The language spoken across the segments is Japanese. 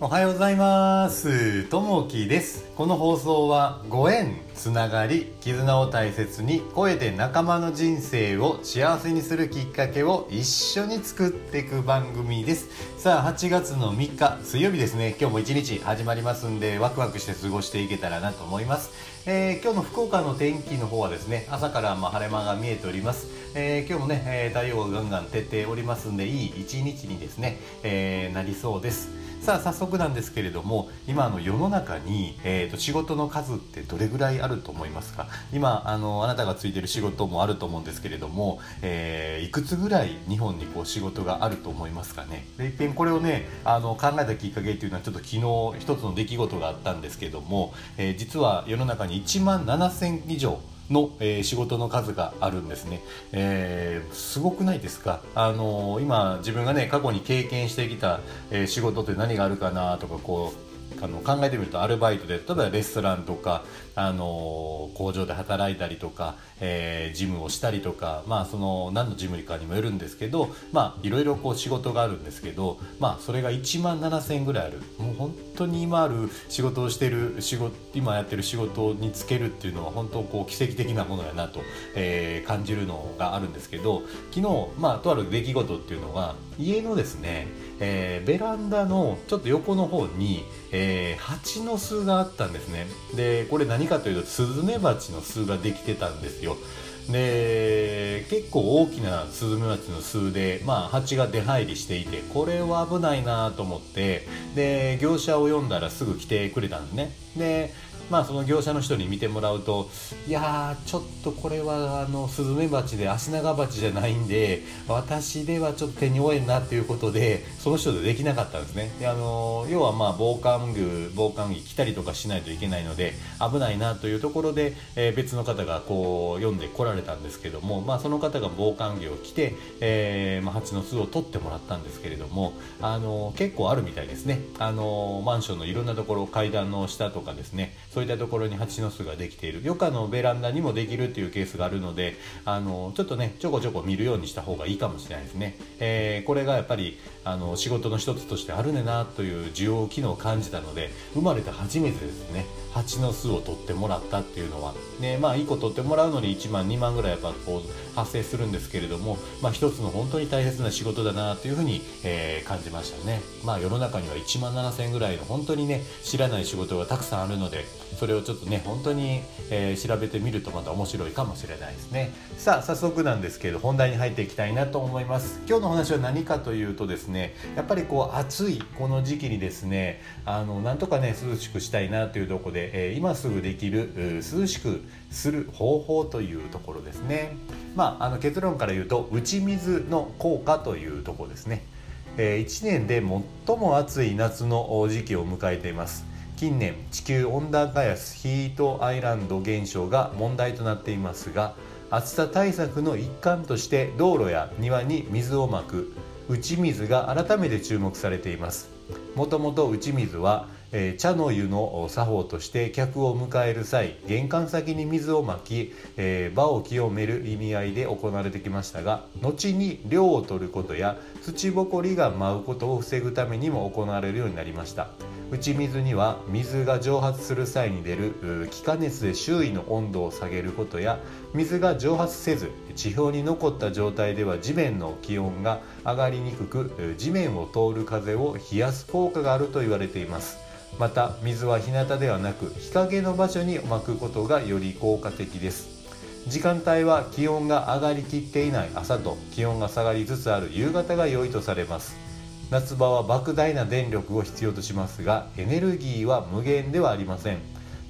おはようございます。ともきです。この放送はご縁つながり絆を大切に声で仲間の人生を幸せにするきっかけを一緒に作っていく番組です。さあ8月の3日水曜日ですね。今日も一日始まりますんでワクワクして過ごしていけたらなと思います。えー、今日の福岡の天気の方はですね朝からま晴れ間が見えております、えー、今日もね、え、太陽がガンガン照っておりますんでいい一日にですね、えなりそうです。さあ早速なんですけれども今の世の中に、えーと、仕事の数ってどれぐらいあると思いますか？今あのあなたがついてる仕事もあると思うんですけれども、えー、いくつぐらい日本にこう仕事があると思いますかね？で一遍これをねあの考えたきっかけっていうのはちょっと昨日一つの出来事があったんですけども、えー、実は世の中に1万7000以上の、えー、仕事の数があるんですね、えー、すごくないですか、あのー、今自分がね過去に経験してきた、え仕事って何があるかなとかこうあの考えてみるとアルバイトで例えばレストランとか、あの工場で働いたりとか、えー、ジムをしたりとか、まあ、その何のジムかにもよるんですけど、まあ、いろいろこう仕事があるんですけど、まあ、それが1万7000円ぐらいある。もう本当に今ある仕事をしてる仕事今やってる仕事に就けるっていうのは本当こう奇跡的なものやなと、えー、感じるのがあるんですけど昨日、まあ、とある出来事っていうのは家のですね、えー、ベランダのちょっと横の方に、えー、蜂の巣があったんですね。でこれ何かというとスズメバチの巣ができてたんですよ。で結構大きなスズメバチの巣で、まあ、蜂が出入りしていてこれは危ないなと思ってで業者を読んだらすぐ来てくれたんですね。でまあ、その業者の人に見てもらうといやちょっとこれはあのスズメバチでアシナガバチじゃないんで私ではちょっと手に負えんなっていうことでその人でできなかったんですね。であの要はまあ防寒具防寒着着たりとかしないといけないので危ないなというところで、えー、別の方がこう読んでこられたんですけども、まあ、その方が防寒着を着て、えーまあ、蜂の巣を取ってもらったんですけれどもあの結構あるみたいですね。あのマンションのいろんなところ階段の下とかですねそういったところに蜂の巣ができている。余暇のベランダにもできるっていうケースがあるのであのちょっとねちょこちょこ見るようにした方がいいかもしれないですね、えー、これがやっぱりあの仕事の一つとしてあるねなという需要機能を感じたので生まれて初めてですね蜂の巣を取ってもらったっていうのは、ね、まあ1個取ってもらうのに1万2万ぐらいやっぱこう発生するんですけれども、まあ、一つの本当に大切な仕事だなというふうに、えー、感じましたね、まあ、世の中には1万7000ぐらいの本当にね知らない仕事がたくさんあるのでそれをちょっとね本当に、えー、調べてみるとまた面白いかもしれないですね。さあ早速なんですけど本題に入っていきたいなと思います。今日の話は何かというとですねやっぱりこう暑いこの時期にですねあのなんとかね涼しくしたいなというとこで、えー、今すぐできる涼しくする方法というところですね。まああの結論から言うと打ち水の効果というところですね。え1年で最も暑い夏の時期を迎えています。近年地球温暖化やヒートアイランド現象が問題となっていますが暑さ対策の一環として道路や庭に水をまく打ち水が改めて注目されています。もともと打ち水は、えー、茶の湯の作法として客を迎える際玄関先に水をまき、えー、場を清める意味合いで行われてきましたが後に涼を取ることや土ぼこりが舞うことを防ぐためにも行われるようになりました。打ち水には水が蒸発する際に出る気化熱で周囲の温度を下げることや水が蒸発せず地表に残った状態では地面の気温が上がりにくく地面を通る風を冷やす効果があると言われています。また水は日向ではなく日陰の場所にまくことがより効果的です。時間帯は気温が上がりきっていない朝と気温が下がりつつある夕方が良いとされます。夏場は莫大な電力を必要としますがエネルギーは無限ではありません。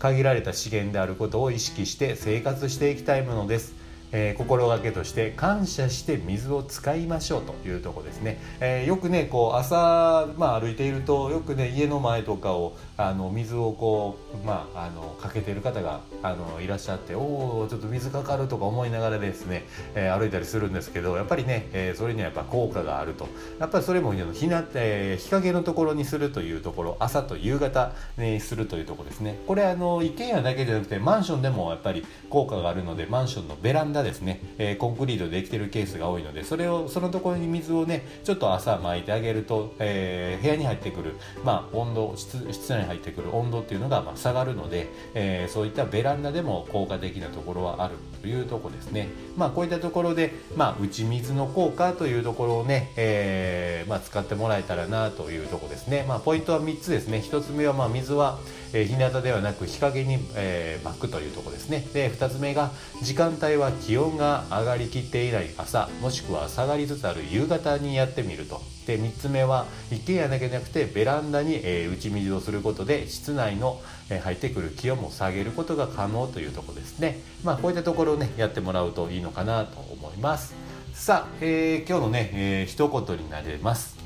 限られた資源であることを意識して生活していきたいものです。えー、心がけとして感謝して水を使いましょうというとこですね、えー、よくねこう朝、まあ、歩いているとよくね家の前とかをあの水をこう、まあ、あのかけてる方があのいらっしゃっておおちょっと水かかるとか思いながらですね、えー、歩いたりするんですけどやっぱりね、えそれにはやっぱ効果があると。やっぱりそれも日な、え日陰のところにするというところ朝と夕方にするというところですね。これあの一軒家だけじゃなくてマンションでもやっぱり効果があるのでマンションのベランダダですね、え、コンクリートでできてるケースが多いのでそれをそのところに水をねちょっと朝巻いてあげると、え、部屋に入ってくる、まあ、温度室内に入ってくる温度っていうのがま下がるので、え、そういったベランダでも効果的なところはあるというとこですね、まあ、こういったところで、まあ、打ち水の効果というところをね、えまあ、使ってもらえたらなというとこですね、まあ、ポイントは3つですね。1つ目はま水はえー、日向ではなく日陰に、えー、バックというとこですね。で2つ目が時間帯は気温が上がりきっていない朝もしくは下がりつつある夕方にやってみると。で3つ目は一軒家だけじゃなくてベランダに、えー、打ち水をすることで室内の、えー、入ってくる気温も下げることが可能というとこですね。まあこういったところをねやってもらうといいのかなと思います。さあ、えー、今日のね、えー、一言になります。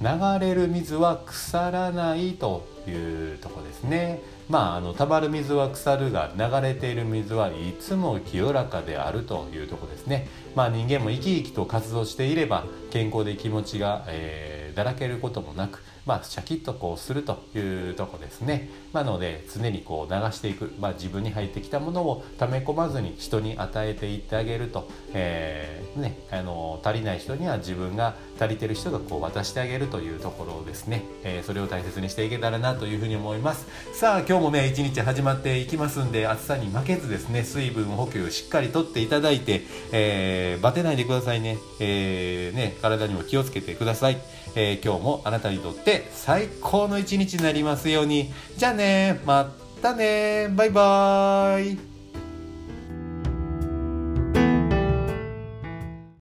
流れる水は腐らないというとこですね。まああのたまる水は腐るが流れている水はいつも清らかであるというとこですね。まあ人間も生き生きと活動していれば健康で気持ちが、えー、だらけることもなくまあ、シャキッとこうするというとこですね。なので常にこう流していく、まあ、自分に入ってきたものを溜め込まずに人に与えていってあげると、えー、ね、あの足りない人には自分が足りてる人がこう渡してあげるというところですね、えー、それを大切にしていけたらなというふうに思います。さあ今日もね一日始まっていきますんで暑さに負けずですね水分補給しっかりとっていただいて、えー、バテないでくださいね,、えーね、体にも気をつけてください、えー、今日もあなたにとって最高の一日になりますように。じゃあね。またね。バイバーイ。